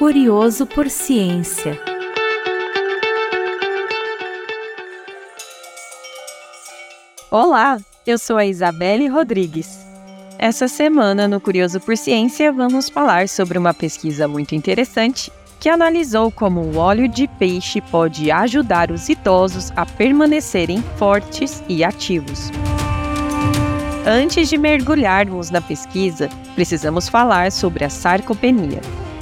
curioso por ciência. Olá, eu sou a Isabelle Rodrigues. Essa semana, no Curioso por Ciência, vamos falar sobre uma pesquisa muito interessante que analisou como o óleo de peixe pode ajudar os idosos a permanecerem fortes e ativos. Antes de mergulharmos na pesquisa, precisamos falar sobre a sarcopenia.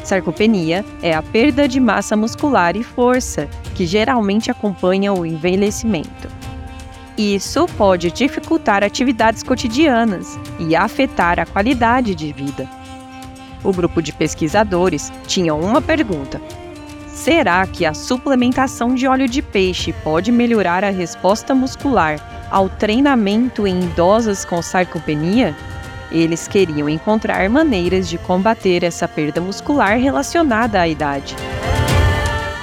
Sarcopenia é a perda de massa muscular e força que geralmente acompanha o envelhecimento. Isso pode dificultar atividades cotidianas e afetar a qualidade de vida. O grupo de pesquisadores tinha uma pergunta: será que a suplementação de óleo de peixe pode melhorar a resposta muscular ao treinamento em idosas com sarcopenia? Eles queriam encontrar maneiras de combater essa perda muscular relacionada à idade.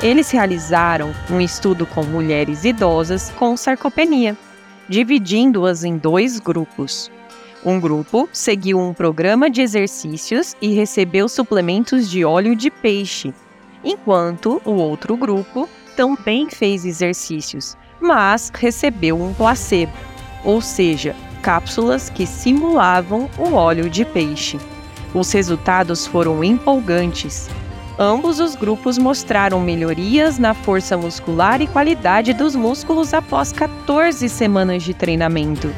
Eles realizaram um estudo com mulheres idosas com sarcopenia dividindo-as em dois grupos. Um grupo seguiu um programa de exercícios e recebeu suplementos de óleo de peixe, enquanto o outro grupo também fez exercícios, mas recebeu um placebo, ou seja, cápsulas que simulavam o óleo de peixe. Os resultados foram empolgantes. Ambos os grupos mostraram melhorias na força muscular e qualidade dos músculos após 14 semanas de treinamento.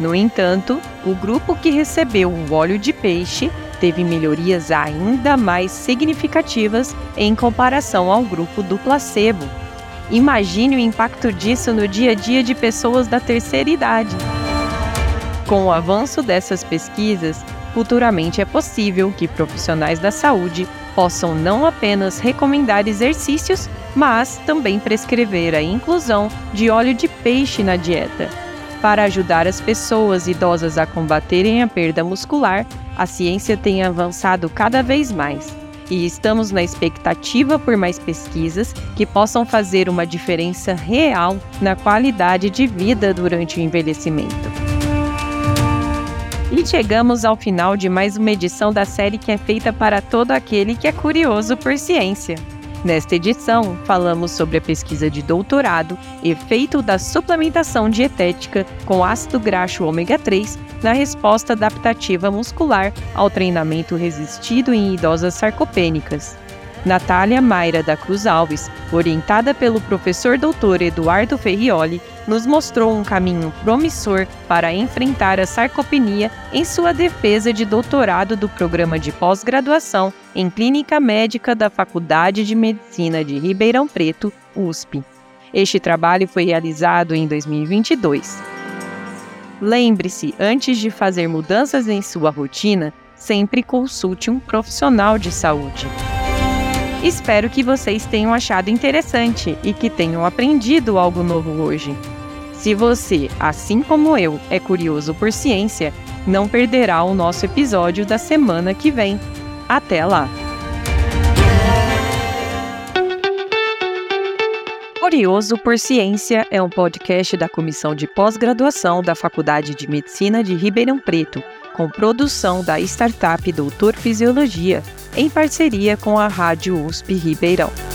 No entanto, o grupo que recebeu o óleo de peixe teve melhorias ainda mais significativas em comparação ao grupo do placebo. Imagine o impacto disso no dia a dia de pessoas da terceira idade. Com o avanço dessas pesquisas, futuramente é possível que profissionais da saúde possam não apenas recomendar exercícios, mas também prescrever a inclusão de óleo de peixe na dieta. Para ajudar as pessoas idosas a combaterem a perda muscular, a ciência tem avançado cada vez mais. E estamos na expectativa por mais pesquisas que possam fazer uma diferença real na qualidade de vida durante o envelhecimento. E chegamos ao final de mais uma edição da série que é feita para todo aquele que é curioso por ciência. Nesta edição, falamos sobre a pesquisa de doutorado Efeito da suplementação dietética com ácido graxo ômega 3 na resposta adaptativa muscular ao treinamento resistido em idosas sarcopênicas. Natália Mayra da Cruz Alves, orientada pelo professor doutor Eduardo Ferrioli, nos mostrou um caminho promissor para enfrentar a sarcopenia em sua defesa de doutorado do programa de pós-graduação em Clínica Médica da Faculdade de Medicina de Ribeirão Preto, USP. Este trabalho foi realizado em 2022. Lembre-se, antes de fazer mudanças em sua rotina, sempre consulte um profissional de saúde. Espero que vocês tenham achado interessante e que tenham aprendido algo novo hoje. Se você, assim como eu, é curioso por ciência, não perderá o nosso episódio da semana que vem. Até lá! Curioso por Ciência é um podcast da Comissão de Pós-Graduação da Faculdade de Medicina de Ribeirão Preto, com produção da startup Doutor Fisiologia em parceria com a Rádio USP Ribeirão.